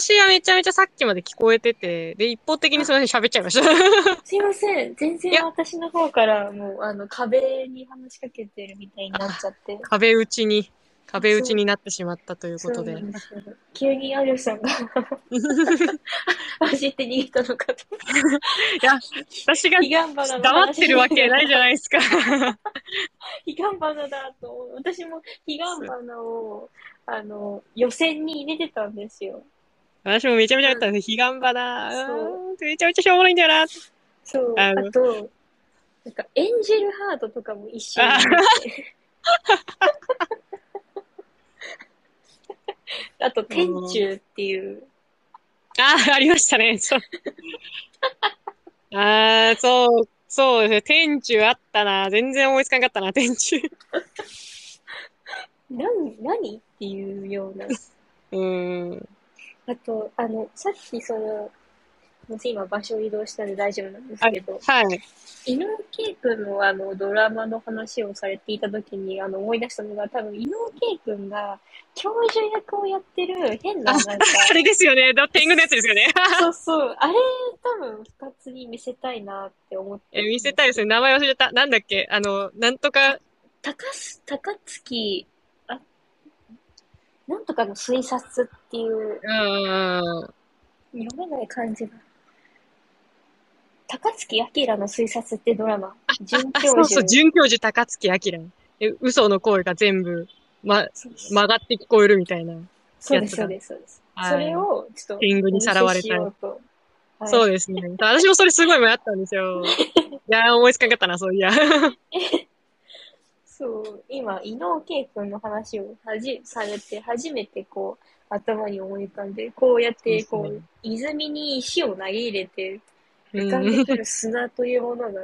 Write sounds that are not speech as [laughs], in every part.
私はめちゃめちゃさっきまで聞こえてて、で、一方的にその辺喋っちゃいました。[laughs] すいません。全然私の方からもう、あの、壁に話しかけてるみたいになっちゃって。[laughs] 壁打ちに、壁打ちになってしまったということで急にアリュさんが [laughs] 走って逃げたのかと。いや、私が黙ってるわけないじゃない。ですか。ヒガンバナだと。私もヒガンバナを、あの、予選に入れてたんですよ。私もめちゃめちゃやったんです。彼岸花。めちゃめちゃしょうもないんだよな。そう。あと、なんか、エンジェルハートとかも一緒に。あ [laughs] と、天中っていう。ああ、ありましたね。そう。ああ、そう、そうですね。天中あったな。全然思いつかんかったな、天中。[laughs] 何、何っていうような。[laughs] うーん。あと、あの、さっきその、今場所移動したんで大丈夫なんですけど、はい。井上圭君のあのドラマの話をされていたときにあの思い出したのが多分井上圭君が教授役をやってる変なあなんか、あれですよね。だ天狗のやつですよね。そうそう、あれ多分二つに見せたいなって思って。え、見せたいですね。名前忘れた。なんだっけ？あの、なんとか、高す、高槻、あ、なんとかの推察っていう。読めない感じが。高槻明の推察ってドラマ。准あ、教授。そうそう、准教授高槻明。え嘘の声が全部、ま、曲がって聞こえるみたいな。そうです、そうです、そうです。はいそれを、ちょっと、天狗にさらわれた。はいそうですね。私もそれすごい迷ったんですよ。[laughs] いやー、思いつかんかったな、そういや。[laughs] [laughs] そう、今、伊能圭君の話をはじ、されて、初めてこう、頭に思い浮かんで、こうやって、こそうでう、泉に石を投げ入れて、う浮かんでんくる砂というものが、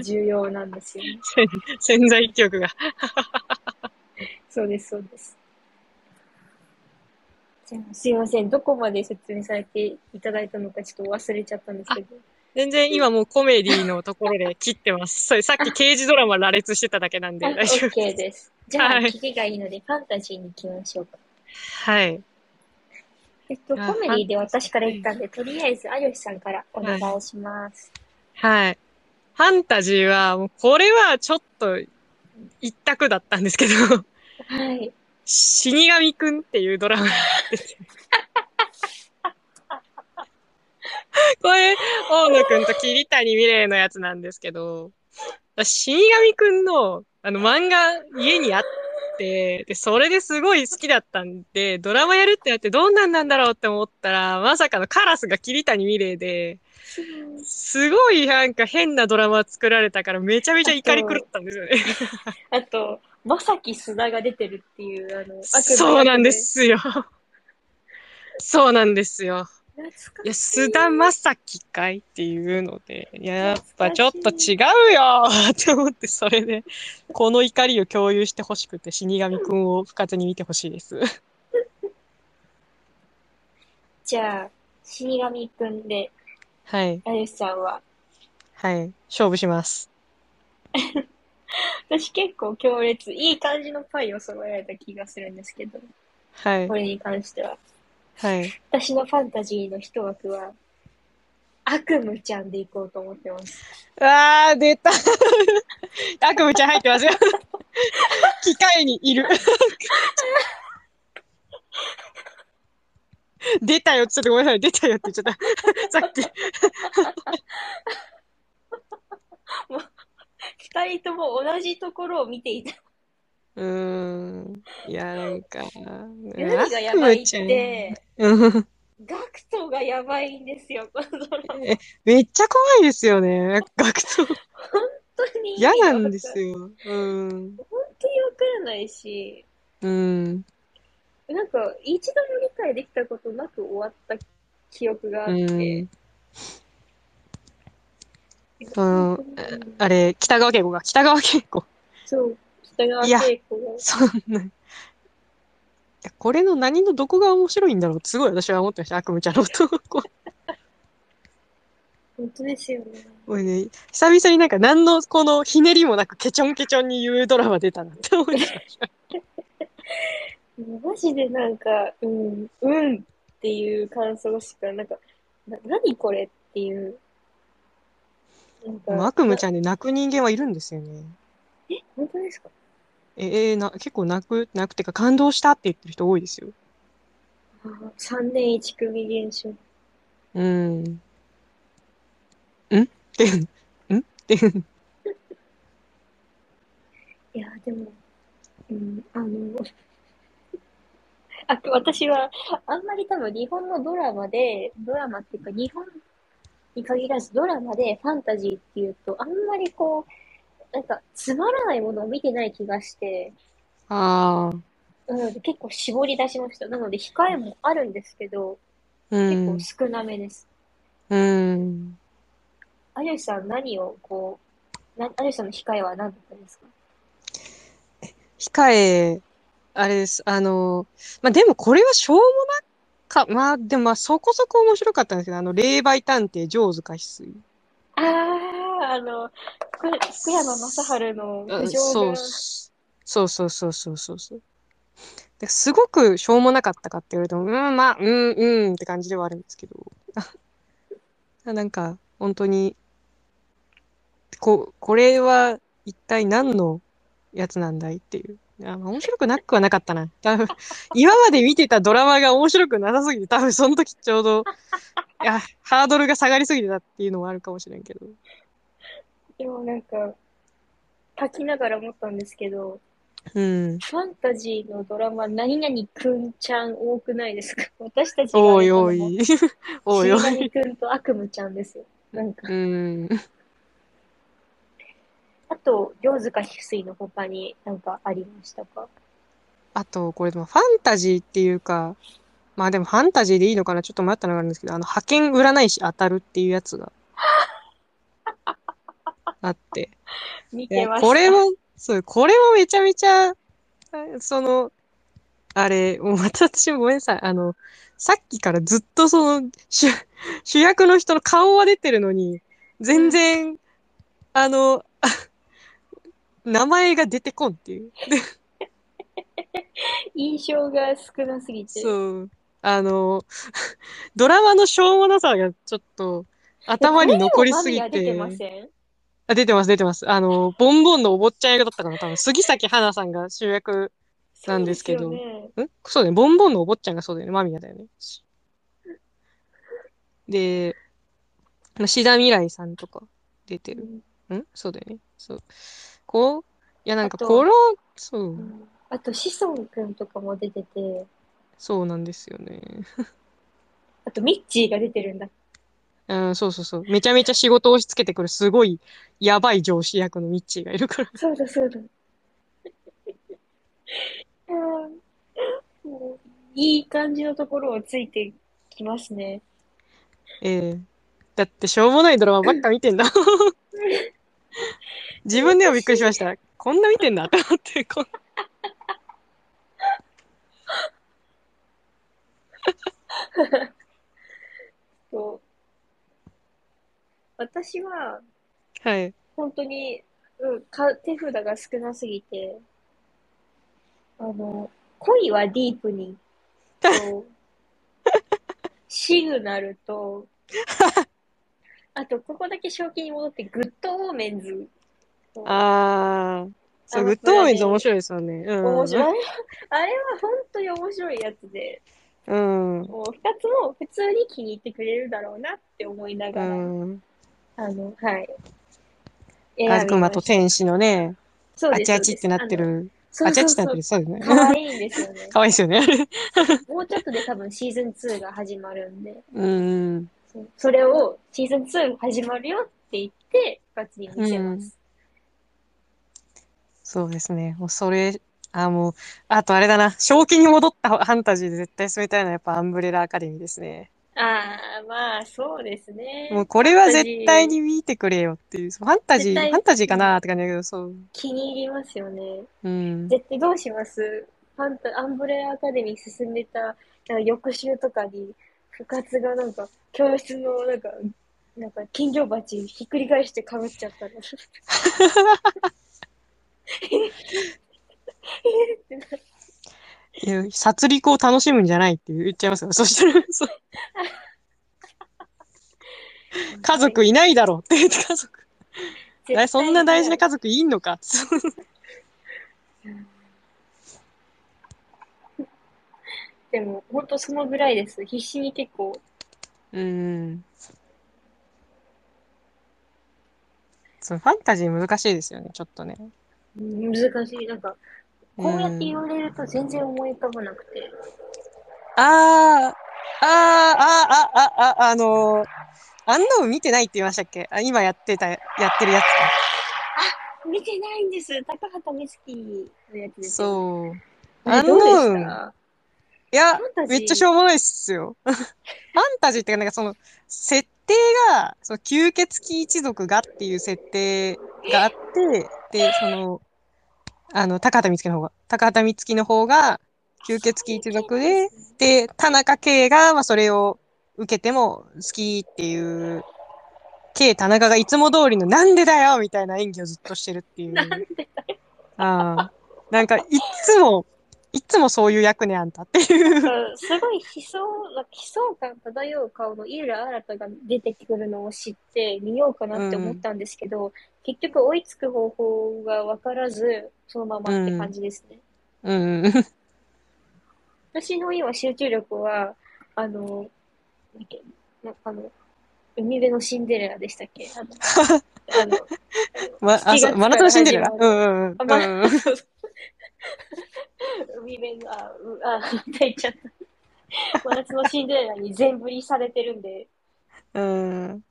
重要なんですよね。[laughs] 潜在記憶が。そうです、そうです。じゃあすいません。どこまで説明されていただいたのかちょっと忘れちゃったんですけど。全然今もうコメディのところで切ってます。[laughs] それさっき刑事ドラマ羅列してただけなんであ大丈夫 OK です。じゃあ、はい聞きがいいので、ファンタジーに行きましょうか。はい。えっと、あコメディで私から言ったんで、とりあえず、有吉さんからお願いします。はい。ファンタジーは、もうこれはちょっと一択だったんですけど、はい。死神くんっていうドラマですよ。[laughs] これ、大野くんと桐谷美玲のやつなんですけど、死神くんのあの漫画家にあって、で、それですごい好きだったんで、ドラマやるってなってどんなんなんだろうって思ったら、まさかのカラスが桐谷美玲で、すごいなんか変なドラマ作られたからめちゃめちゃ怒り狂ったんですよね。あと、まさき須田が出てるっていう、あの、そうなんで。すよ。そうなんですよ。い。いや、菅田将暉かいっていうので、やっぱちょっと違うよって思って、それで、この怒りを共有してほしくて、死神くんを不活に見てほしいです。[laughs] じゃあ、死神くんで、はい。有吉さんは、はい。勝負します。[laughs] 私結構強烈、いい感じのパイを揃えられた気がするんですけど、はいこ。れに関しては。はい。私のファンタジーの一枠は、悪夢ちゃんで行こうと思ってます。あー、出た。[laughs] 悪夢ちゃん入ってますよ。[laughs] 機械にいる。[laughs] 出たよ。ちょっとごめんなさい。出たよって言っちゃった。さっき。二人とも同じところを見ていた。うーん。いや、なんか。何がやばいって、うんガクトがやばいんですよ、このドラマ。えめっちゃ怖いですよね。学徒。本当に。嫌なんですよ。よ。うん。本当にわからないし、うん。なんか、一度も理解できたことなく終わった記憶があっうてん。。その、あれ、北川景子が、北川景子。そう、北川いや景子が。そんな。いやこれの何のどこが面白いんだろうすごい私は思ってました。悪夢ちゃんの男。本当ですよね。ね、久々になんか何のこのひねりもなくケチョンケチョンに言うドラマ出たなって思いました。[laughs] マジでなんか、うん、うんっっていう感想しか、なんか、な、何これっていう。なんか、悪夢ちゃんで泣く人間はいるんですよね。え、本当ですか？え、えーな、結構泣く、泣くっていうか感動したって言ってる人多いですよ。あ3年1組現象。うん。ん？[laughs] って、ん？って、いや、でも、うん、あの、[laughs] あ、私は、あんまり多分日本のドラマで、ドラマっていうか日本に限らずドラマでファンタジーっていうと、あんまりこう、なんかつまらないものを見てない気がして、ああ、なので結構絞り出しました。なので控えもあるんですけど、うん結、構少なめです。うん。有吉さん何をこう、な、有吉さんの控えは何だったんですか？控え、あれです。あの、まあ、でもこれはしょうもなか、まあ、でもまあそこそこ面白かったんですけど、あの、霊媒探偵、ジョーズか翡翠。ああ、[laughs] あの、福福山雅治のそうが、そうそうそうそうそうそう。ですごくしょうもなかったかって言われても、うん、まあ、うん、うんって感じではあるんですけど。[laughs] なんか、本当に、こ、これは一体何のやつなんだいっていう。あ面白くなくはなかったな。多分、[laughs] 今まで見てたドラマが面白くなさすぎて、多分その時ちょうど、いや、ハードルが下がりすぎてたっていうのもあるかもしれんけど。でもなんか、書きながら思ったんですけど、うん。ファンタジーのドラマ、何々くんちゃん多くないですか？[laughs] 私たちがおいおい。おいおい。死神くんと悪夢ちゃんですよ。なんか、うん。あと、両塚翡翠の他になんかありましたか？あと、これでもファンタジーっていうか、まあでもファンタジーでいいのかな？ちょっと迷ったのがあるんですけど、あの、派遣占い師当たるっていうやつがあって。見てました。これも、そう、これもめちゃめちゃ、あその、あれ、もうまた私もごめんなさい。あの、さっきからずっとその、主、主役の人の顔は出てるのに、全然、あの、あ名前が出てこんっていう。印象が少なすぎて。そう。あの、ドラマのしょうもなさがちょっと頭に残りすぎてて。ません？あ、出てます、出てます。あの、ボンボンのお坊ちゃん役だったかな多分、杉咲花さんが主役。なんですけどそうねん？そうだよね。ボンボンのお坊ちゃんがそうだよね。マミヤだよね。で、まあ志田未来さんとか出てる。んそうだよね。そう。こう、いやなんかこの、そうう、んあと、志尊くんとかも出てて、そうなんですよね。[laughs] あと、ミッチーが出てるんだ。うん、そうそうそう。めちゃめちゃ仕事を押し付けてくる、すごい、やばい上司役のミッチーがいるから。そうだ、そうだ。うんいい感じのところをついてきますね。ええだってしょうもないドラマばっか見てんだ。[laughs] 自分でもびっくりしました。こんな見てんだって思って、こん [laughs] そう私は、はい。本当に、うん、か手札が少なすぎて、あの、恋はディープに、と、[laughs] シグナルと、あと、ここだけ正気に戻って、グッドオーメンズと。あー。そう、あグッドオーメンズ面白いですよね。うん。面白い。あれは本当に面白いやつで、うん。もう二つも普通に気に入ってくれるだろうなって思いながら、ん。あの、はい。悪魔と天使のね、そうですあちあちってなって。る。あちあちってなってる。そうですそうそう。可ね。愛いんですよね。かわいいですよね。もうちょっとで多分シーズン2が始まるんで、うん。そうそれをシーズン2始まるよって言って、二つに見せます。そうですね。もうそれ、あ、もう、あとあれだな。正気に戻ったファンタジーで絶対進めたいのはやっぱアンブレラアカデミーですね。ああ、まあ、そうですね。もうこれは絶対に見てくれよっていう。ファンタジー、絶対ファンタジーかなって感じだけど、そう。気に入りますよね。うん。絶対どうします？ファンタ、アンブレラアカデミー進めた、なんか翌週とかに、部活がなんか、教室のなんか、なんか金魚鉢ひっくり返してかぶっちゃったら。[laughs] [laughs] [laughs] えっ？てないや、殺戮を楽しむんじゃないって言っちゃいますよ。そしたら、そう家族いないだろうって言って家族。絶対そんな大事な家族いんのか？[laughs] でも、ほんとそのぐらいです。必死に結構、うん。そう、ファンタジー難しいですよね、ちょっとね。うん難しい。なんか、こうやって言われると全然思い浮かばなくて。あー、あー、あ、あ、あ、あ、あのー、アンノーン見てないって言いましたっけあ、今やってた、やってるやつか。あ見てないんです。高畑充希のやつです。そう。うあのどうでしたいや、めっちゃしょうもないっすよ。ファンタジーってか、なんかその、設定が、その吸血鬼一族がっていう設定があって、で、その、あの、高畑充希の方が、高畑充希の方が吸血鬼一族で、で、田中圭が、まあ、それを受けても好きっていう、圭田中がいつも通りのなんでだよみたいな演技をずっとしてるっていう。なんでだよ。ああ。なんか、いっつも、いっつもそういう役ね、あんたっていう。うんすごい悲壮、悲壮感漂う顔の井浦新が出てくるのを知って見ようかなって思ったんですけど、結局追いつく方法が分からず、そのままって感じですね。うん。私の今集中力は、あの、なんなあの、海辺のシンデレラでしたっけ？あの、あ [laughs] のま、あ、7そう、真夏のシンデレラ？うんうんうん。[laughs] 海辺の、あ、うあ、[laughs] 言っちゃった。真夏のシンデレラに全振りされてるんで、うん。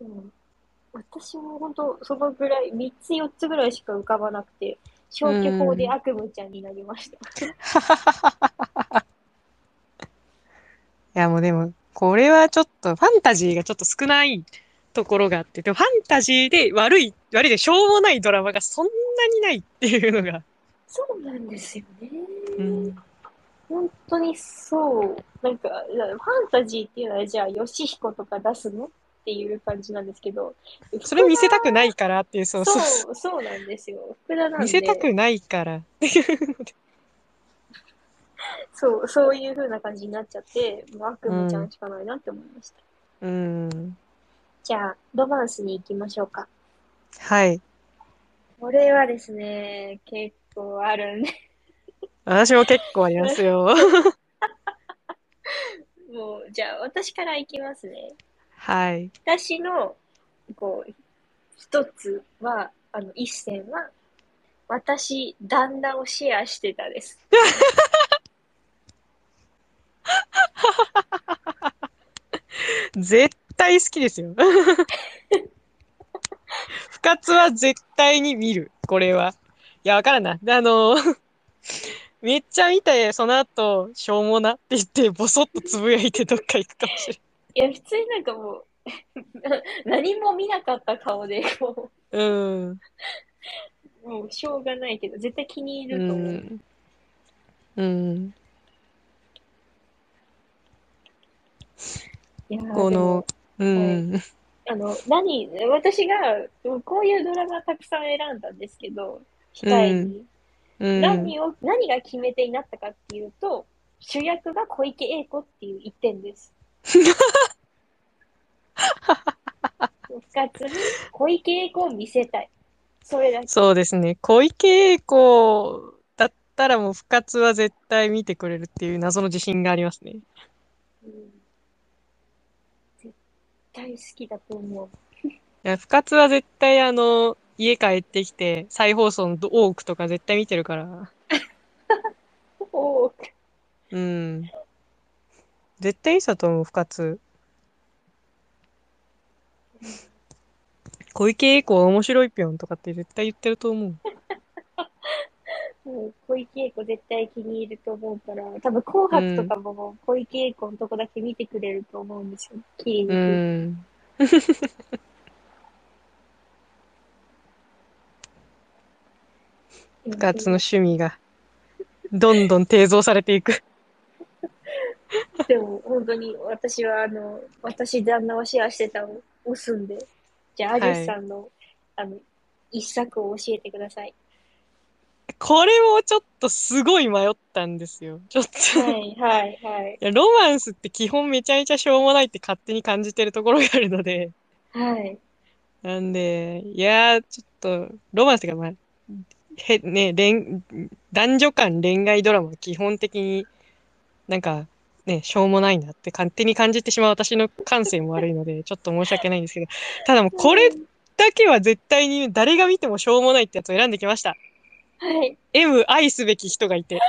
でも、私も本当そのぐらい、3つ4つぐらいしか浮かばなくて、消去法で悪夢ちゃんになりました。[laughs] いや、もうでも、これはちょっと、ファンタジーがちょっと少ないところがあって、でもファンタジーで悪い、悪いでしょうもないドラマがそんなにないっていうのが。そうなんですよね。うん。本当にそう。なんか、ファンタジーっていうのは、じゃあ、ヨシヒコとか出すのっていう感じなんですけど、それ見せたくないからっていう、そうそう。そう、なんですよ。福田なんで。見せたくないからっていうので。[laughs] そう、そういう風な感じになっちゃって、もう悪夢ちゃんしかないなって思いました。うん。じゃあ、ロマンスに行きましょうか。はい。これはですね、結構あるんで、私も結構ありますよ。[laughs] もう、じゃあ、私から行きますね。はい。私の、こう、一つは、あの、一選は、私、旦那をシェアしてたです。[laughs] 絶対好きですよ。[laughs] 不活は絶対に見る。これは。いや、わからんな。であの、[laughs] めっちゃ見て、その後、しょうもなって言って、ボソッとつぶやいてどっか行くかもしれいや、普通になんかもう、[laughs] 何も見なかった顔で、こん。うん。う、もうしょうがないけど、絶対気に入うると思う。ん。うん。いやーこの、うん。あの、何、私が、こういうドラマたくさん選んだんですけど、控えに。うん。何を、何が決め手になったかっていうと、主役が小池栄子っていう一点です。二つに小池栄子を見せたい。それだけ。そうですね。小池栄子だったらもう、不活は絶対見てくれるっていう謎の自信がありますね。うん絶対好きだと思う。いや、不活は絶対あの、家帰ってきて、再放送の多ークとか絶対見てるから。おーうん。絶対いいさと思う、不活。小池栄子は面白いぴょんとかって絶対言ってると思う。もう小池栄子絶対気に入ると思うから、多分紅白とかも小池栄子のとこだけ見てくれると思うんですよ。綺麗にう。ん。不活 [laughs] の趣味が、どんどん提造されていく。でも、本当に私は、あの、私旦那をシェアしてたを押すんで、じゃあ、アジュさんの、あの、一作を教えてください。これもちょっとすごい迷ったんですよ。ちょっと。はい、はい、はい。いや、ロマンスって基本めちゃめちゃしょうもないって勝手に感じてるところがあるので、はい。なんで、いやー、ちょっと、ロマンスがまあ、へ、ね、恋、男女間恋愛ドラマは基本的になんか、ね、しょうもないなって勝手に感じてしまう私の感性も悪いので、ちょっと申し訳ないんですけど、ただもうこれだけは絶対に誰が見てもしょうもないってやつを選んできました。はい。M 愛すべき人がいて。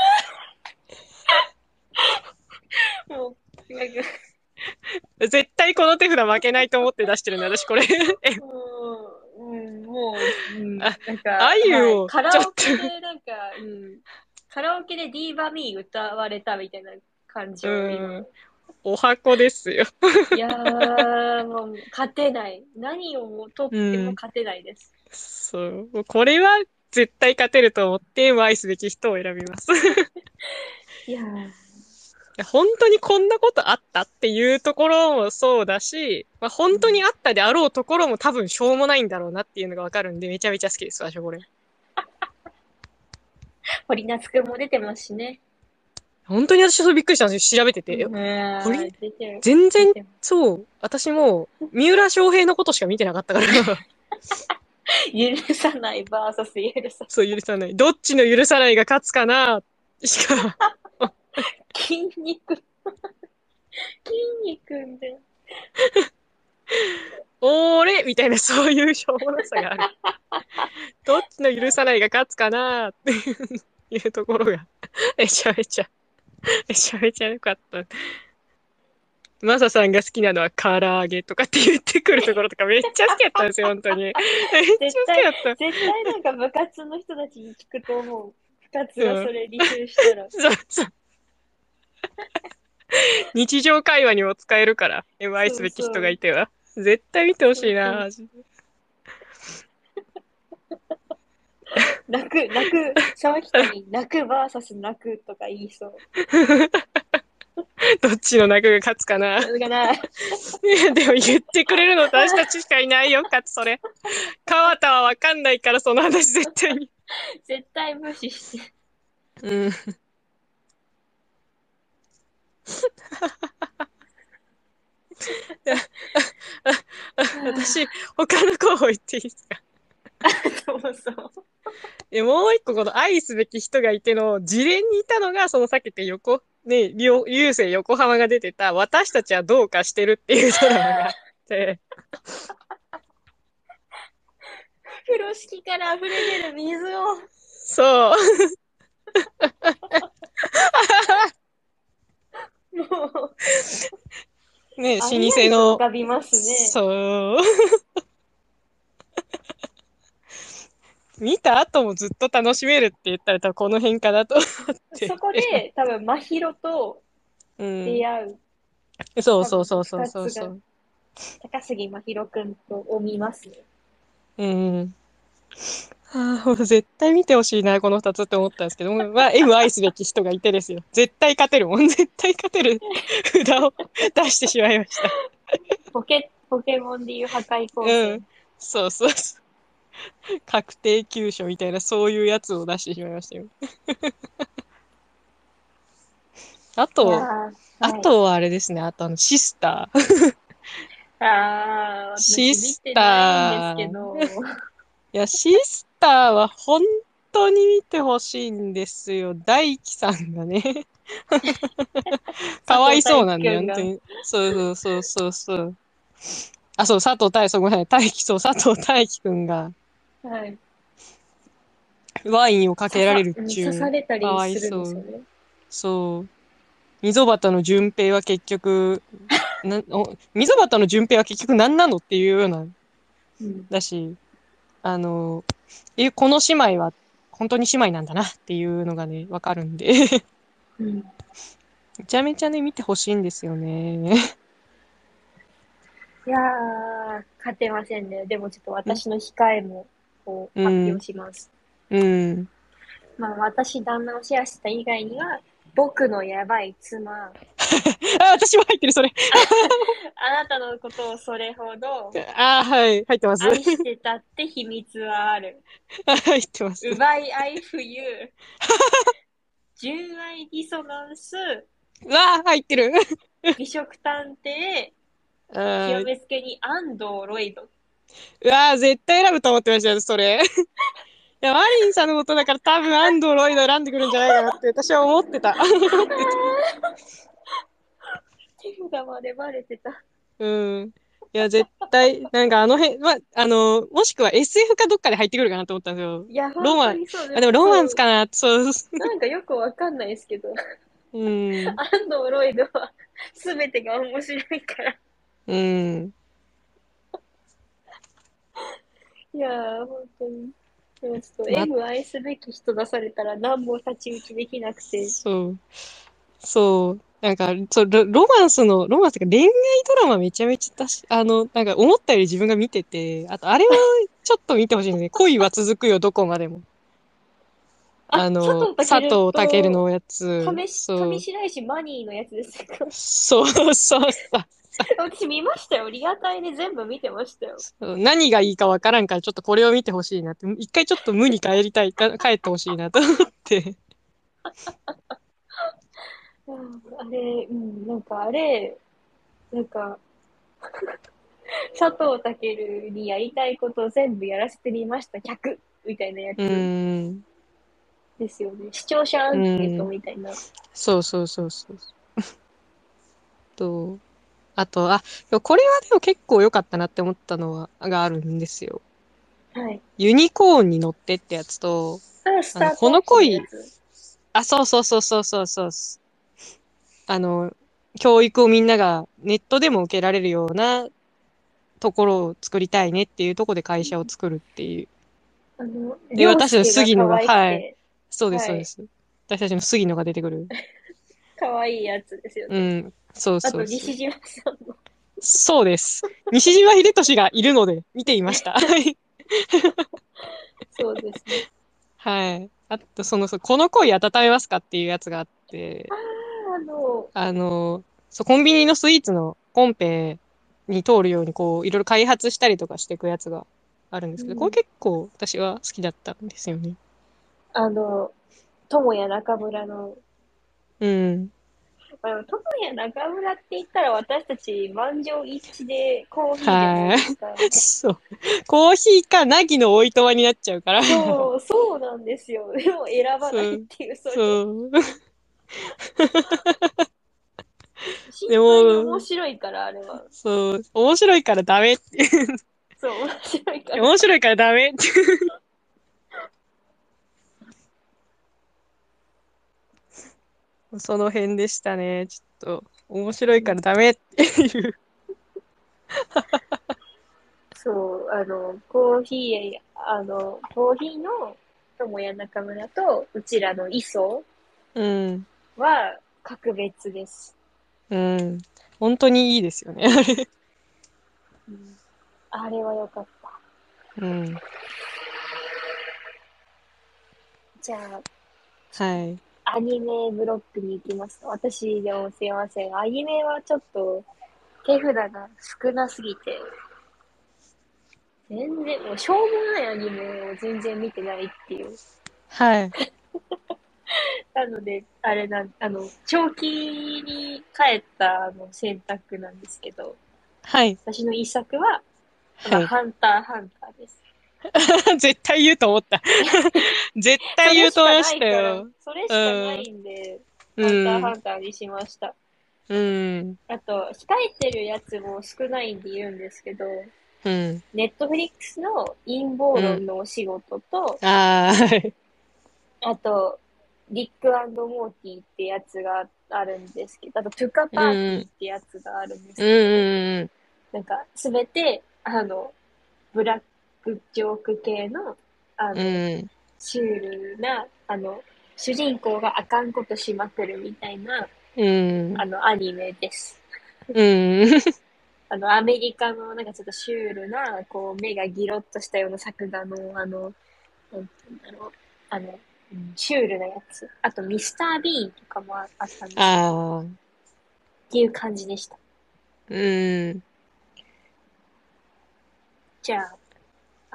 もう、なんか、絶対この手札負けないと思って出してるんで、私これ。う、うん、もう、うん、あなんか、あゆをはいカラオケで、なんか、うん、カラオケでディーバミー歌われたみたいな感じうを今ん。お箱ですよ。いやー、もう勝てない。何をも取っても勝てないです。そう。もうこれは絶対勝てると思って愛すべき人を選びます。い [laughs] いや本当にこんなことあったっていうところもそうだし、まあ、本当にあったであろうところも多分しょうもないんだろうなっていうのがわかるんで、めちゃめちゃ好きです、私はこれ。堀夏くんも出てますしね。本当に私そうびっくりしたんですよ、調べてて。うん、堀。全然そう。私も、三浦翔平のことしか見てなかったから、[laughs] [laughs] 許さないバーサス許さそう許さない。どっちの許さないが勝つかな、しか。[laughs] 筋肉。[laughs] 筋肉んで。俺みたいな、そういうしょうもなさがある。どっちの許さないが勝つかなっていういうところが、めちゃめちゃ、めちゃめちゃ良かった。マサさんが好きなのは唐揚げとかって言ってくるところとかめっちゃ好きだったんですよ、本当に。めっちゃ好きだった。[laughs] 絶対なんか部活の人たちに聞くと思う。部活がそれ履修したら。[laughs] そうそう。日常会話にも使えるから、M 愛すべき人がいては。絶対見てほしいな、[laughs] 泣く、泣く、その人に泣くバーサス泣くとか言いそう。[laughs] どっちの泣くが勝つかな？[laughs] でも言ってくれるの私たちしかいないよ、かつそれ。川田はわかんないから、その話絶対に。[laughs] 絶対無視して。うん。私、他の候補言っていいですか？そうそう。えもう一個この愛すべき人がいての事例にいたのが、そのさっき言った横、ね、流流星横浜が出てた私たちはどうかしてるっていうドラマがあって、風呂敷から溢れ出る水を。そう。もう、ね、老舗の浮、かびますね。そう。見た後もずっと楽しめるって言ったら多分この辺かなと思って。そこで、多分、真宙とうん。出会う、そうそうそうそうそうそう。高杉真宙くんとを見ますね。うん。ああ、絶対見てほしいな、この二つって思ったんですけど、まあ、M 愛すべき人がいてですよ。絶対勝てるもん。絶対勝てる札を出してしまいました。ポケ、ポケモンでいう破壊光う線ん。そうそうそう。[laughs] 確定急所みたいな、そういうやつを出してしまいましたよ。[laughs] あいと、やーあ、とはあれですね、あとあの、シスター。はいあー、シスターな [laughs] いや、シスターは本当に見てほしいんですよ。大輝さんがね。かわいそうなんだよ、本当に。そうそうそうそうそう。あ、そう、佐藤大、そう、ごめんなさい。大輝、そう、佐藤大輝くんがはい。ワインをかけられるっちゅう。刺されたりかわいするそうんですよね。そう。溝端の順平は結局、な [laughs] お溝端の順平は結局何なのっていうような、うん。だし、あの、え、この姉妹は本当に姉妹なんだなっていうのがね、わかるんで、うん。めちゃめちゃね、見てほしいんですよね。いやー、勝てませんね。でもちょっと私の控えも、こう、うん発表します。うん。まあ、私、旦那をシェアした以外には、僕のやばい妻、[laughs] あ、私も入ってる、それ。[laughs] あなたのことをそれほどあ、はい、入ってます。愛してたって秘密はある。入ってます。奪い合い冬。純愛ディソナンス。うわー、入ってる。美食探偵。極めつけに安藤ロイド。うわー、絶対選ぶと思ってましたよ、それ。[laughs] いや、マリンさんのことだから多分アンドロイド選んでくるんじゃないかなって私は思ってた。手札までバレてた。うん。いや、絶対、なんかあの辺、ま、あの、もしくは SF かどっかで入ってくるかなと思ったんですよ。いや、ロマンあ、でもロマンスかなそう。そうなんかよくわかんないですけど、うん。安藤ロイドは全てが面白いから。うん。いやー、本当に。でもちょっとま M 愛すべき人出されたら何も太刀打ちできなくて。そう。そう。なんか、そう、ロロマンスの、ロマンスが恋愛ドラマめちゃめちゃたし、あの、なんか思ったより自分が見てて、あとあれはちょっと見てほしいんですね。[laughs] 恋は続くよ、どこまでも。あの、佐藤健のやつ。上そう。上白石マニーのやつですか？そうそうそう。私見ましたよ。リアタイで全部見てましたよ。何がいいかわからんから、ちょっとこれを見てほしいなって。一回ちょっと無に帰りたい、か [laughs] 帰ってほしいなと思って。う [laughs] んあれ、うん、なんかあれ、なんか、[laughs] 佐藤健にやりたいことを全部やらせてみました、客みたいなやつ。ですよね。視聴者アンケートみたいな。そうそうそうそう。と、あと、あ、これはでも結構良かったなって思ったのは、があるんですよ。はい。ユニコーンに乗ってってやつと、あ、スタートこの恋あ、そうそうそうそうそうそう。あの、教育をみんながネットでも受けられるようなところを作りたいねっていうところで会社を作るっていう。あの、で私の杉野が凌介可愛くてそうです、はいそうです。私たちの杉野が出てくる。[laughs] 可愛いやつですようね。ん、そうあと、そうそう。西島さんの。そうです。西島秀俊がいるので見ていました。はい。そうですね。はい。あと、その、そうこの恋温めますかっていうやつがあって、あの、あの、そう、コンビニのスイーツのコンペに通るように、こう、いろいろ開発したりとかしていくやつがあるんですけど、うんこれ結構私は好きだったんですよね。あの、友也中村の、うん。まあ、友也中村って言ったら私たち満場一致でコーヒーじゃないですか。そう。コーヒーか、ナギのおいとまになっちゃうから。そう、そうなんですよ。[laughs] でも選ばないっていう、それ。そう。でも面白いから、あれは。そう。面白いからダメって。そう、面白いから。面白いからダメって。その辺でしたね。ちょっと、面白いからダメっていう。そう、あの、コーヒー、あの、コーヒーの友也中村と、うちらの磯うん。は格別です。うん。本当にいいですよね。あれうんあれは良かった。うん。じゃあ、はい。アニメブロックに行きます。私でもすいません。アニメはちょっと手札が少なすぎて、全然、もうしょうもないアニメを全然見てないっていう。はい。[laughs] なので、あれなん、あの、長期に帰ったあの選択なんですけど、はい。私の一作はハンターハンターです。い。[laughs] 絶対言うと思った。[laughs] 絶対言うと思いましたよ。それしかないんで、うハンターハん。ンターにしました。うん。あと、控えてるやつも少ないんで言うんですけど、うん。ネットフリックスの陰謀論のお仕事と、ああ、はい。あと、リックモーティってやつがあるんですけど、あと、トゥカパーティーってやつがあるんですうんけど、うんなんか、すべて、あの、ブラックジョーク系の、あうん。の、うん。シュールな、あの、主人公があかんことしまくるみたいな、うん。あの、アニメです。うん。[laughs] あの、アメリカの、なんかちょっとシュールな、こう、目がギロッとしたような作画の、あの、なんていうんだろう、あの、うんシュールなやつ。あと、ミスター・ビーンとかもああったんですけど、ああ。っていう感じでした。うん。じゃあ、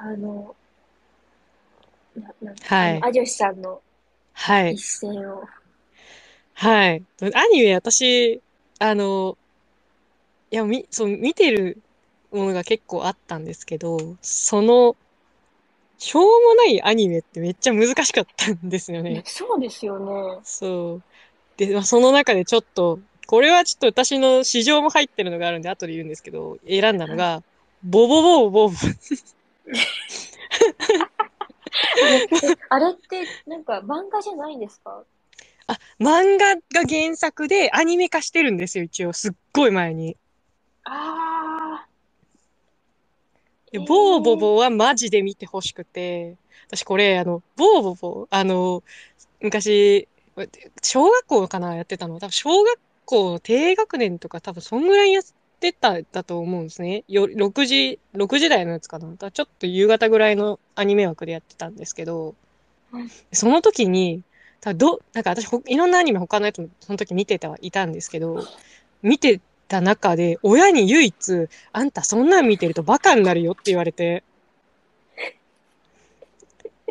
あの、な、な、はいあの、有吉さんのはい一。戦を。はい。アニメ、私、あの、いや、み、そう、見てるものが結構あったんですけど、その、しょうもないアニメってめっちゃ難しかったんですよね。そうですよね。そう。で、まあ、その中でちょっと、これはちょっと私の市場も入ってるのがあるんで、後で言うんですけど、選んだのが、ボボボボボボ。え [laughs] あれって、なんか漫画じゃないんですか？あ、漫画が原作でアニメ化してるんですよ、一応。すっごい前に。ああ。で、ボーボボはマジで見てほしくて、私これ、あの、ボーボボ、あの、昔、小学校かなやってたの。多分小学校低学年とか多分そんぐらいやってた、だと思うんですね。よ、6時、6時台のやつかな。ちょっと夕方ぐらいのアニメ枠でやってたんですけどうん、その時に、多分ど、なんか私ほ、いろんなアニメ他のやつもその時見てたはいたんですけど、見てた中で、親に唯一、あんたそんなん見てるとバカになるよって言われて、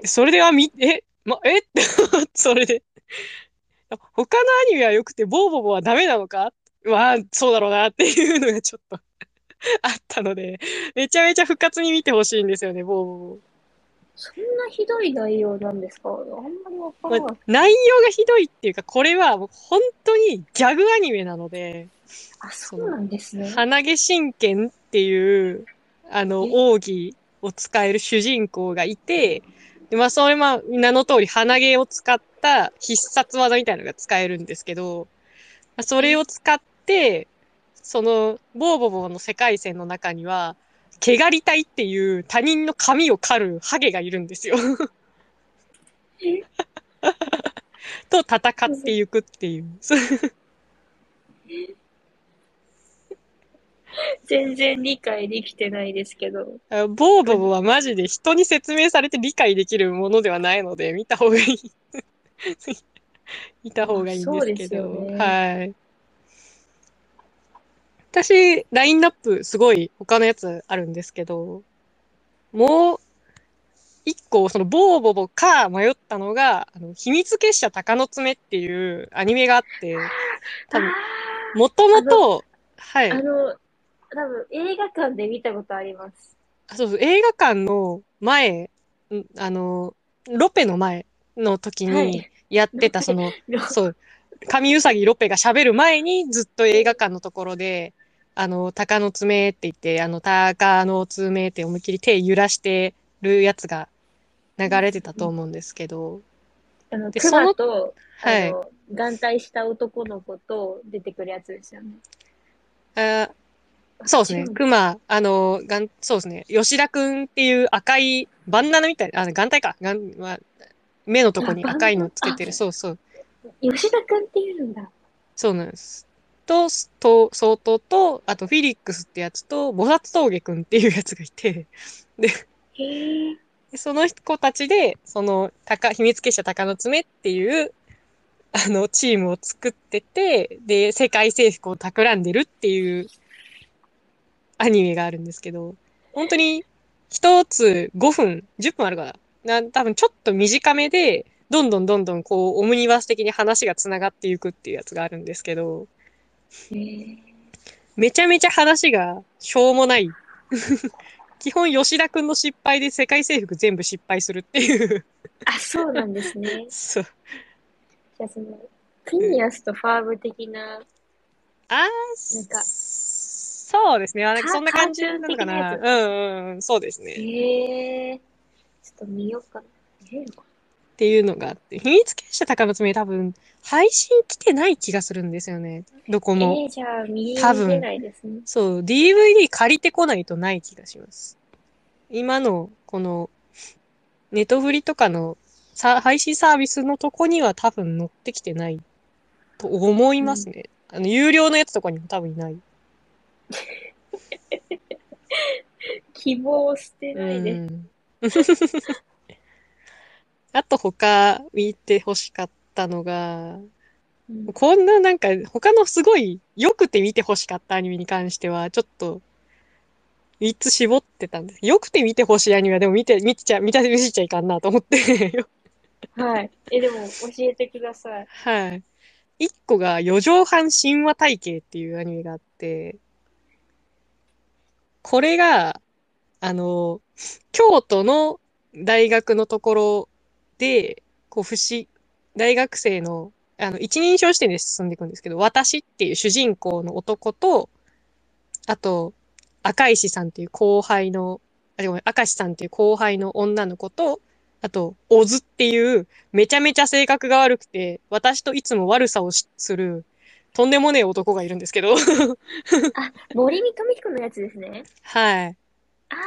それではみ、え、ま、え？って、それで、他のアニメは良くて、ボーボボはダメなのか？まあ、そうだろうなっていうのがちょっと [laughs] あったので、めちゃめちゃ復活に見てほしいんですよね、ボーボボ。そんなひどい内容なんですか？あんまりわかまらない。あ内容がひどいっていうか、これは本当にギャグアニメなので、あ、そうなんですね。鼻毛神剣っていう、あの、え？奥義を使える主人公がいて、で、まあ、それまあ、名の通り鼻毛を使った必殺技みたいなのが使えるんですけど、まあそれを使って、その、ボーボボの世界線の中には、毛刈り隊っていう他人の髪を刈るハゲがいるんですよ。え？と戦っていくっていう。全然理解できてないですけど。あボーボボはマジで人に説明されて理解できるものではないので、見た方がいい。[laughs] 見た方がいいんですけど。ねはい。私、ラインナップすごい他のやつあるんですけど、もう、一個、その、ボーボボか迷ったのが、あの、秘密結社鷹の爪っていうアニメがあって、多分あもともと、はいー。あの、多分映画館で見たことあります。あそうそう、映画館の前、んあの、ロペの前の時にはいやってた、その、[laughs] そう、神うさぎロペが喋る前にずっと映画館のところで、あの、鷹の爪って言って、あの、鷹の爪って思いっきり手揺らしてるやつが流れてたと思うんですけど、あの、クでそのマと、はい眼帯した男の子と出てくるやつですよね。あそうですね熊、あの、がん、そうですね。吉田くんっていう赤いバンダナみたいな、あ、眼帯か。がん、まあ、目のとこに赤いのつけてる。あそうそう。吉田くんっていうんだ。そうなんです。と、と、相当と、あとフィリックスってやつと、菩薩峠くんっていうやつがいて。でその子たちで、その、高、秘密結社鷹の爪っていう、あの、チームを作ってて、で、世界征服を企んでるっていうアニメがあるんですけど、本当に一つ5分、10分あるかな。な、多分ちょっと短めで、どんどんどんどんこう、オムニバース的に話が繋がっていくっていうやつがあるんですけど。めちゃめちゃ話がしょうもない。[laughs] 基本吉田くんの失敗で世界征服全部失敗するっていう。あ、そうなんですね。[laughs] そう。じゃあその、フィニアスとファーブ的な、あなんー、かそうですね。あなんかカそんな感じなのかな。うんうん、そうですね。っへえ。ちょっと見ようかな。見れるかていうのがあって。秘密結社高の爪多分、配信来てない気がするんですよね。どこな。も。えー、じゃあ見多分れないですね。そう、DVD 借りてこないとない気がします。今の、この、ネトフリとかのさ配信サービスのとこには多分載ってきてないと思いますね。あの、有料のやつとかにも多分いない。[laughs] 希望を捨てないで。うん。[laughs] あと他見て欲しかったのが、うんこんななんか他のすごい良くて見て欲しかったアニメに関しては、ちょっと、3つ絞ってたんです。良くて見て欲しいアニメはでも見て、見ちゃ、見た、見せちゃいかんなと思って。はい。え、でも、教えてください。はい。一個が、四畳半神話体系っていうアニメがあって、これが、あの、京都の大学のところで、こう、不思、大学生の、あの、一人称視点で進んでいくんですけど、私っていう主人公の男と、あと、赤石さんっていう後輩の、あ、ごめん、赤石さんっていう後輩の女の子と、あと、小津っていう、めちゃめちゃ性格が悪くて、私といつも悪さをしする、とんでもねえ男がいるんですけど。[laughs] あ、森見富彦のやつですね。はい。ああ。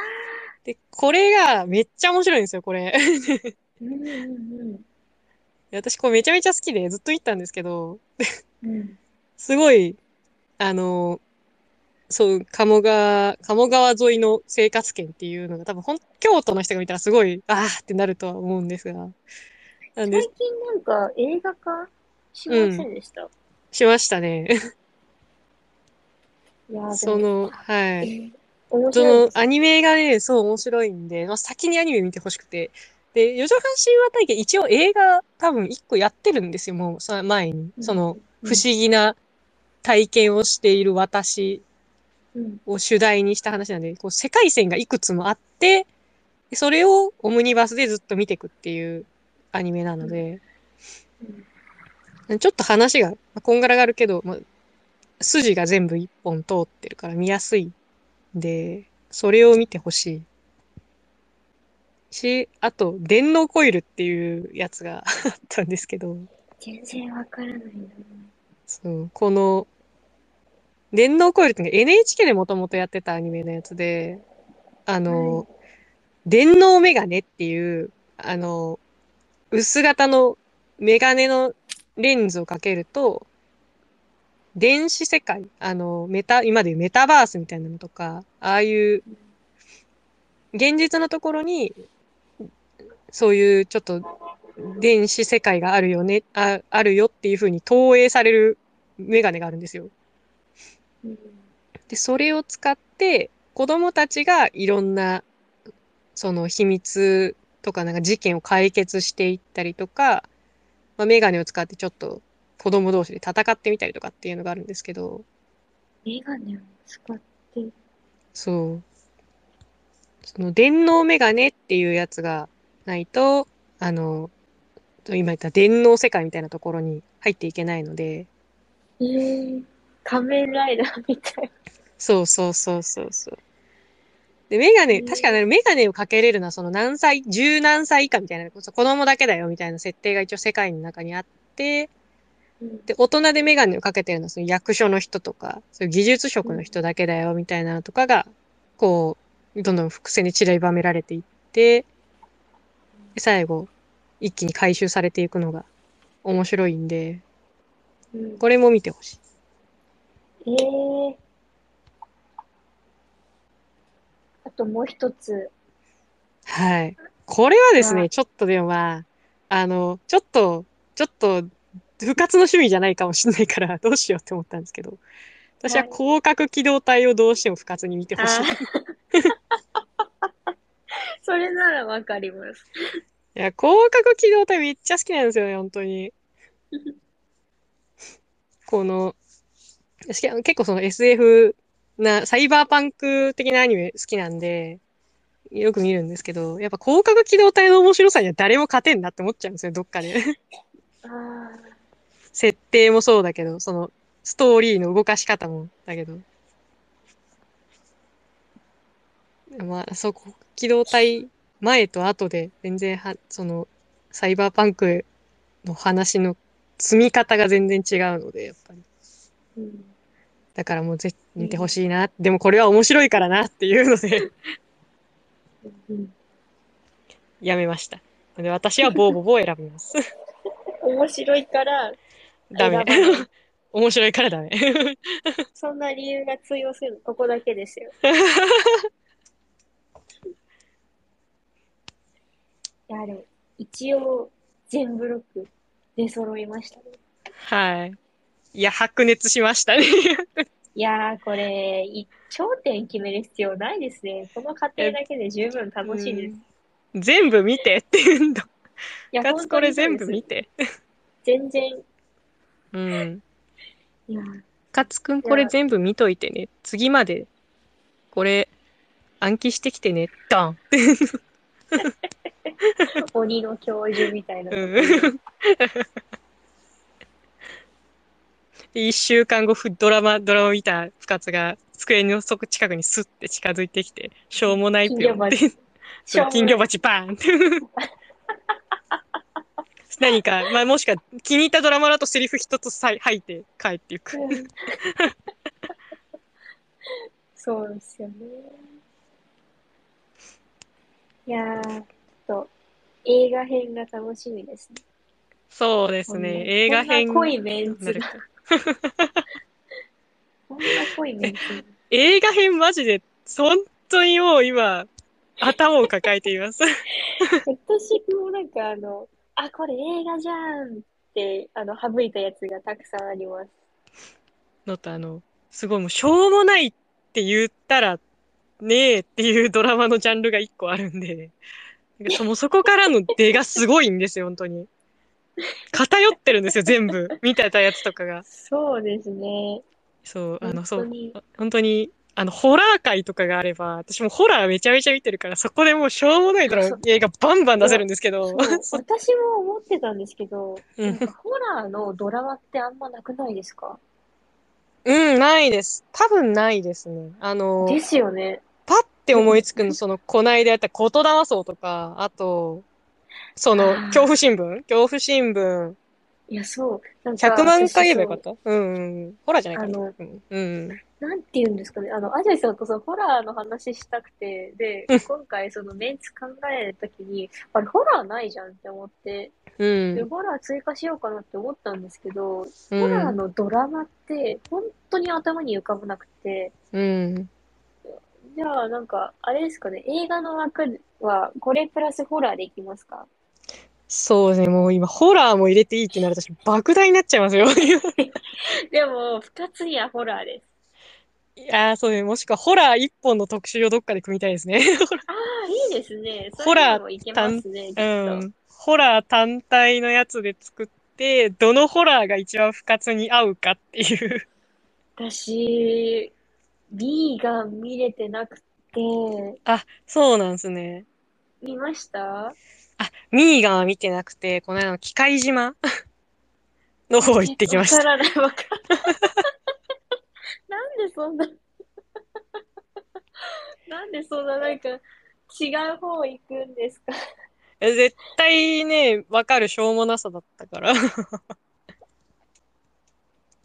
で、これがめっちゃ面白いんですよ、これ。うんうん [laughs] 私これめちゃめちゃ好きでずっと言ったんですけど、うん。うん。すごい、あの、そう、鴨川、鴨川沿いの生活圏っていうのが多分ほん、京都の人が見たらすごい、あーってなるとは思うんですが。なんで最、近なんか映画化しませんでした？しましたね。いやーそ、の、はい。そ白いです。のアニメがね、そう面白いんで、まあ、先にアニメ見てほしくて。で、四畳半神話体験一応映画多分一個やってるんですよ、もうさ前に。そのうん不思議な体験をしている私うん。を主題にした話なんで、こう世界線がいくつもあって、でそれをオムニバスでずっと見ていくっていうアニメなので、ちょっと話がまあこんがらがるけど、まあ、筋が全部一本通ってるから見やすいんで、それを見てほしい。し、あと、電脳コイルっていうやつが [laughs] あったんですけど、全然わからないな。そう、この、電脳コイルって NHK でもともとやってたアニメのやつで、あの、はい電脳メガネっていう、あの、薄型のメガネのレンズをかけると、電子世界、あの、メタ、今でいうメタバースみたいなのとか、ああいう、現実のところに、そういうちょっと電子世界があるよね、ああるよっていう風に投影されるメガネがあるんですよ。で、それを使って、子供たちがいろんな、その秘密とかなんか事件を解決していったりとか、まあ、メガネを使ってちょっと子供同士で戦ってみたりとかっていうのがあるんですけど、メガネを使って、そう。その電脳メガネっていうやつがないと、あの、今言った電脳世界みたいなところに入っていけないので、えー、仮面ライダーみたい。そうそうそうそうそう。で、メガネ、うん確かね、メガネをかけれるのはその何歳、十何歳以下みたいな、子供だけだよみたいな設定が一応世界の中にあって、うんで、大人でメガネをかけてるのはその役所の人とか、そういう技術職の人だけだよみたいなのとかが、こう、どんどん伏線に散りばめられていって、で最後、一気に回収されていくのが面白いんで、うんこれも見てほしい。えー。あともう一つ。はい。これはですね、はいちょっとでもまあ、あの、ちょっと、ちょっと、不活の趣味じゃないかもしれないから、[laughs] どうしようって思ったんですけど、私ははい広角機動隊をどうしても不活に見てほしい。い [laughs] それならわかります。や、広角機動隊めっちゃ好きなんですよね、本当に。この、私結構その SF な、サイバーパンク的なアニメ好きなんで、よく見るんですけど、やっぱ広角機動隊の面白さには誰も勝てんなって思っちゃうんですよ、どっかで。ああ。設定もそうだけど、その、ストーリーの動かし方もだけど。まあ、そこ、機動隊前と後で全然は、その、サイバーパンクの話の積み方が全然違うので、やっぱり。うん。だからもうぜ見てほしいな。でもこれは面白いからなっていうので、うん、やめました。で、私はボーボーボを選びます。面白いから、ダメ。面白いからダメ。[laughs] そんな理由が通用するの？ここだけですよ。[laughs] いや、でも、一応、全ブロック出揃いましたね。はい。いや、白熱しましたね。[laughs] いやー、これ、い頂点決める必要ないですね。この過程だけで十分楽しいです。いうん全部見てって言うんだ。や、かつこれ全部見て。全然、うん。いやー、かつくんこれ全部見といてね。次まで、これ、暗記してきてね。ドン [laughs] 鬼の教授みたいな。うん。で一週間後、ふドラマ、ドラマ見た深津が机のそこ近くにスッて近づいてきて、しょうもないぴょんって、金魚鉢バーンって。[laughs] 何か、まあもしか気に入ったドラマだとセリフ一つさい吐いて帰っていく。うんそうですよね。いやー、ちょっと、映画編が楽しみですね。そうですね。映画編こんな濃いメンツが、[laughs] こんな濃いメンツが。映画編マジで、本当にもう今、頭を抱えています。[laughs] 私もなんかあの、あ、これ映画じゃんって、あの、省いたやつがたくさんあります。のとあの、すごいもうしょうもないって言ったら、ねえっていうドラマのジャンルが一個あるんで、なんかそのそこからの出がすごいんですよ、本当に。偏ってるんですよ、全部。[laughs] 見てたやつとかが。そうですね。そう、あの、そう、本当に。本当に、あの、ホラー界とかがあれば、私もホラーめちゃめちゃ見てるから、そこでもうしょうもないドラマ、映画バンバン出せるんですけど、私も思ってたんですけど、ホラーのドラマってあんまなくないですか？うん、ないです。多分ないですね。あの、ですよね。パッて思いつくの、その、こないだやった言霊荘とか、あと、その恐怖新聞？恐怖新聞、いや、そう。なんか、100万回言えばよか私った？うんうん。ホラーじゃないかな。あのうん。うん。なんて言うんですかね。あの、アジャイさんとそのホラーの話したくて、でうん、今回そのメンツ考えるときに、あれ、ホラーないじゃんって思って、うんで、。ホラー追加しようかなって思ったんですけど、うホラーん。のドラマって、本当に頭に浮かばなくて、うん。じゃあ、なんか、あれですかね、映画の枠は、これプラスホラーでいきますか？そうですね。もう今、ホラーも入れていいってなると、私、莫大になっちゃいますよ。[laughs] でも、二つにはホラーです。いやー、そうね。もしくは、ホラー一本の特集をどっかで組みたいですね。[laughs] ああ、いいですね。[laughs] ホラーいけますね、うと。ん。ホラー単体のやつで作って、どのホラーが一番不活に合うかっていう。私、B が見れてなくて、あ、そうなんですね。見ました？あ、ミーガンは見てなくて、この間の機械島の方行ってきました。わからない、わからない。なんでそんな、[laughs] なんでそんななんか違う方行くんですか？え絶対ね、わかるしょうもなさだったから。[laughs]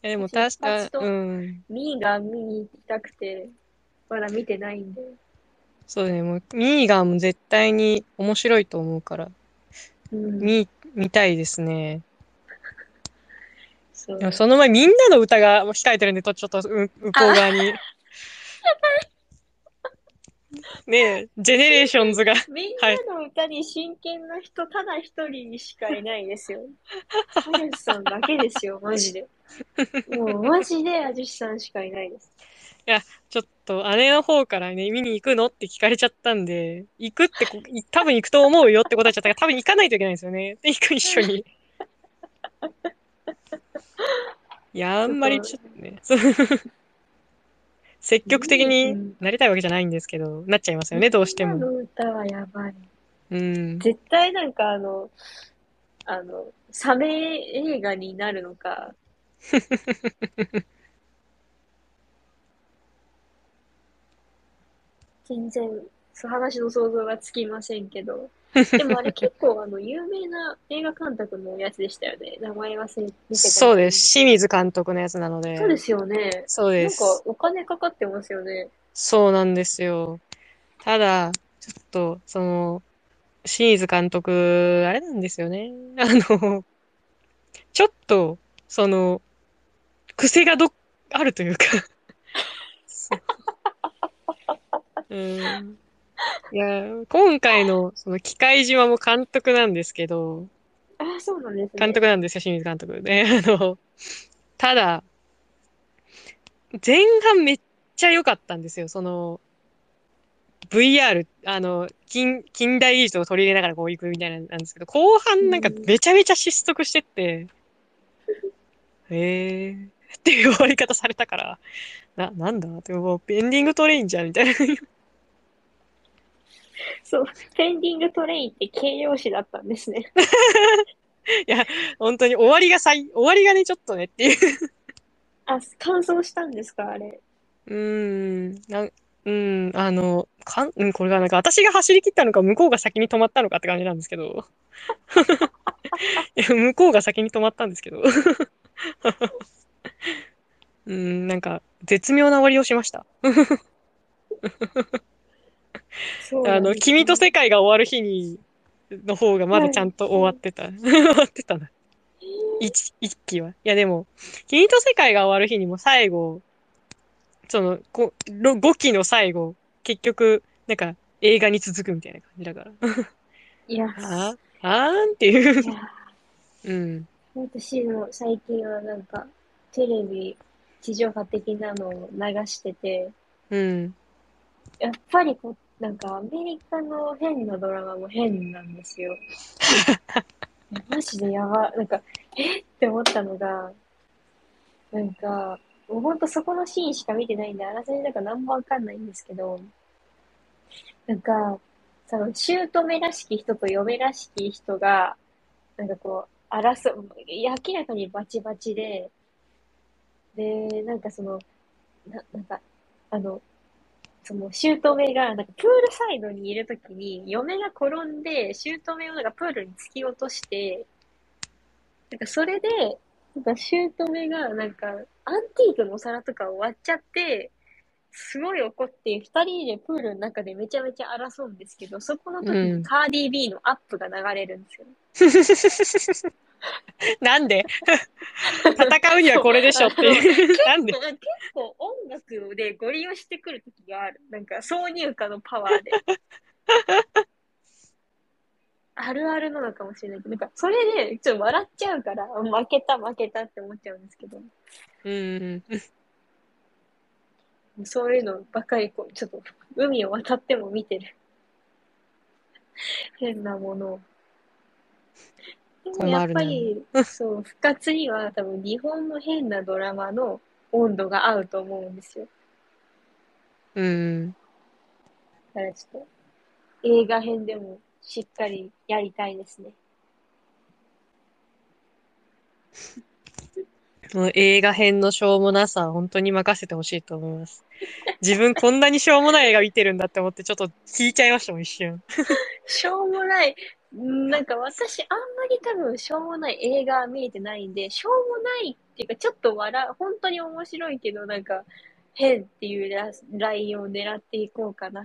えでも確か、うん。ミーガン見に行きたくて、まだ見てないんで。そうね、もう、ミーガンも絶対に面白いと思うから、うん、見、見たいですね。そうでもその前、みんなの歌が控えてるんで、とちょっと、う、向こう側に。[laughs] ねえ、ジェネレーションズが、みんなの歌に真剣な人、ただ一人しかいないですよ。アジュシさんだけですよ、マジで。もうマジでアジュシさんしかいないです。ちょっと姉の方からね、見に行くのって聞かれちゃったんで、行くって多分行くと思うよってことになっちゃったから、多分行かないといけないんですよね。で、行く一緒に。[laughs] いや、あんまりちょっとね、[laughs] 積極的になりたいわけじゃないんですけど、なっちゃいますよね、どうしても。の歌はやばい。うん。絶対なんかあの、あの、サメ映画になるのか、[laughs] 全然、そう話の想像がつきませんけど。[laughs] でもあれ結構あの、有名な映画監督のやつでしたよね。名前忘れてたそうです。清水監督のやつなので。そうですよね。そうです。なんかお金かかってますよね。そうなんですよ。ただ、ちょっと、その、清水監督、あれなんですよね。[laughs] あの、ちょっと、その、癖がど、あるというか。[laughs] うん。いや、今回の、その、機械島も監督なんですけど、あ、そうなんですね。監督なんですよ、清水監督。で、あの、ただ、前半めっちゃ良かったんですよ。その、VR、あの、近、近代技術を取り入れながらこう行くみたいなんですけど、後半なんかめちゃめちゃ失速してって、へーっていう終わり方されたから、な、なんだ？ってもうエンディングトレインじゃんみたいな。そう、ペンディングトレインって形容詞だったんですね。[laughs] 本当に終わりがさい、終わりがね、ちょっとねっていう。あ、乾燥したんですか、あれ。うーん、なん、うん、あの、かん、うん、これがなんか私が走り切ったのか向こうが先に止まったのかって感じなんですけど。[laughs] いや向こうが先に止まったんですけど。[laughs] うん、なんか、絶妙な終わりをしました。あの、君と世界が終わる日に、の方がまだちゃんと終わってた。[laughs] 終わってたな。一、一期は。いやでも、君と世界が終わる日にも最後、その、ころ5期の最後、結局、なんか、映画に続くみたいな感じだから。いや、あーあーんっていう。うん。私も最近はなんか、テレビ、地上波的なのを流してて、うん。やっぱりこう、なんかアメリカの変なドラマも変なんですよ。[laughs] マジでやば、なんか、え？って思ったのが、なんか、もうほんとそこのシーンしか見てないんで、あらすじなんか何もわかんないんですけど、なんか、その、姑らしき人と嫁らしき人が、なんかこう、争う、明らかにバチバチで、で、なんかその、な、なんか、あの、その、姑が、なんか、プールサイドにいるときに、嫁が転んで、姑をなんかプールに突き落として、なんか、それで、なんか、姑が、なんか、アンティークのお皿とかを割っちゃって、すごい怒って、二人でプールの中でめちゃめちゃ争うんですけど、そこの時うんにカーディー B のアップが流れるんですよ。[laughs] [laughs] なんで？[laughs] 戦うにはこれでしょっていう。[laughs] なんで？結構音楽でご利用してくる時がある。なんか挿入歌のパワーで。あるあるなのかもしれないけど、なんかそれでちょっと笑っちゃうから、負けた負けたって思っちゃうんですけど、うん。そういうのばっかりこう、ちょっと海を渡っても見てる。変なものを。でもやっぱり、そう、復活には多分日本の変なドラマの温度が合うと思うんですよ。うん。だからちょっと、映画編でもしっかりやりたいですね。[laughs] もう映画編のしょうもなさは本当に任せてほしいと思います。自分こんなにしょうもない映画見てるんだって思ってちょっと引いちゃいましたもん、一瞬。[laughs] しょうもない、んなんか私あんまり多分しょうもない映画見えてないんで、しょうもないっていうかちょっと笑う、本当に面白いけどなんか変っていうララインを狙っていこうかな。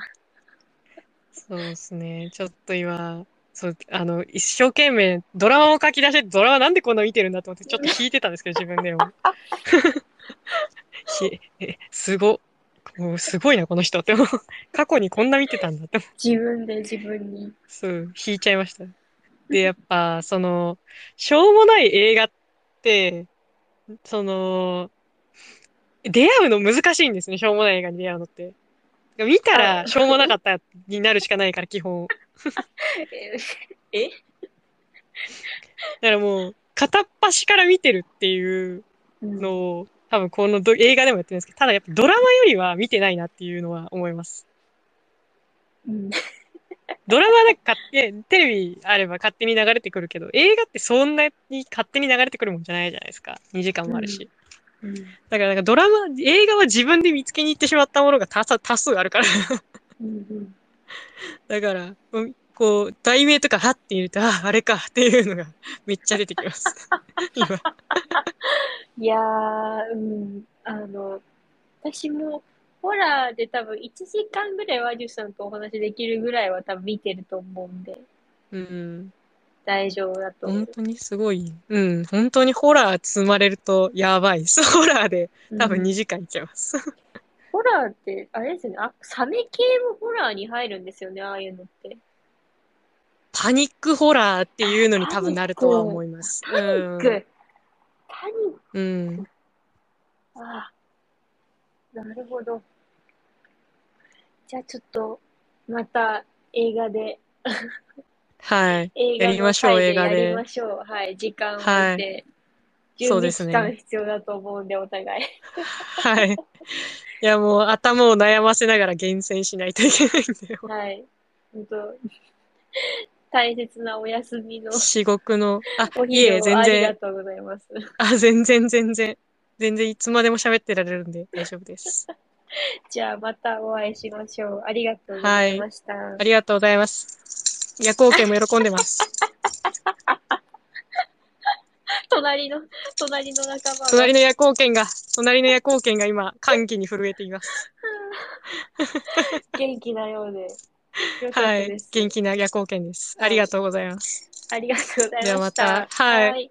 そうですね。ちょっと今、そう、あの、一生懸命ドラマを書き出して、ドラマなんでこんな見てるんだと思ってちょっと引いてたんですけど、自分でも。[laughs] ひえ、すご、もうすごいな、この人って。[laughs] 過去にこんな見てたんだって。自分で自分に。そう、引いちゃいました。で、やっぱ、その、しょうもない映画って、その、出会うの難しいんですね、しょうもない映画に出会うのって。見たら、しょうもなかったになるしかないから、基本。[laughs] え？[laughs] え？だからもう、片っ端から見てるっていううんのを、多分このど映画でもやってるんですけど、ただやっぱドラマよりは見てないなっていうのは思います。うんドラマなんか勝手、テレビあれば勝手に流れてくるけど、映画ってそんなに勝手に流れてくるもんじゃないじゃないですか。2時間もあるし。うんだからなんかドラマ、映画は自分で見つけに行ってしまったものが多数多数あるから。うんうん [laughs] だから、うんこう、題名とかはって入れて、あ、あれかっていうのが [laughs] めっちゃ出てきます。[laughs] 今。いやー、うん、あの、私も、ホラーで多分1時間ぐらいはジュさんとお話できるぐらいは多分見てると思うんで、うん。大丈夫だと思う。本当にすごい。うん。本当にホラー積まれるとやばいです。[laughs] ホラーで多分うん2時間いけます。ホラーって、あれですよね、あ、サメ系もホラーに入るんですよね、ああいうのって。パニックホラーっていうのに多分なるとは思います。パニック。パニック。うん。うん。ああ。なるほど。じゃあちょっと、また映画で、はい。映画のやりましょう回映画でやりましょう。はい。時間を置はいて。い準備そうですね期間必要だと思うんで、お互い。はい。いや、もう頭を悩ませながら厳選しないといけないんだよ。はい。本当大切なお休みの至極の、あ、おいえ、全昼をありが然、とうございます。あ、全然、全然、全然いつまでも喋ってられるんで大丈夫です。[laughs] じゃあまたお会いしましょう。ありがとうございました。ありがとうございます。夜行券も喜んでます。[laughs] 隣の、隣の仲間が。隣の夜行券が、隣の夜行券が今、歓喜に震えています。[laughs] 元気なようで。はい。元気な夜行券です。ありがとうございます。ありがとうございました。ではまたはいはい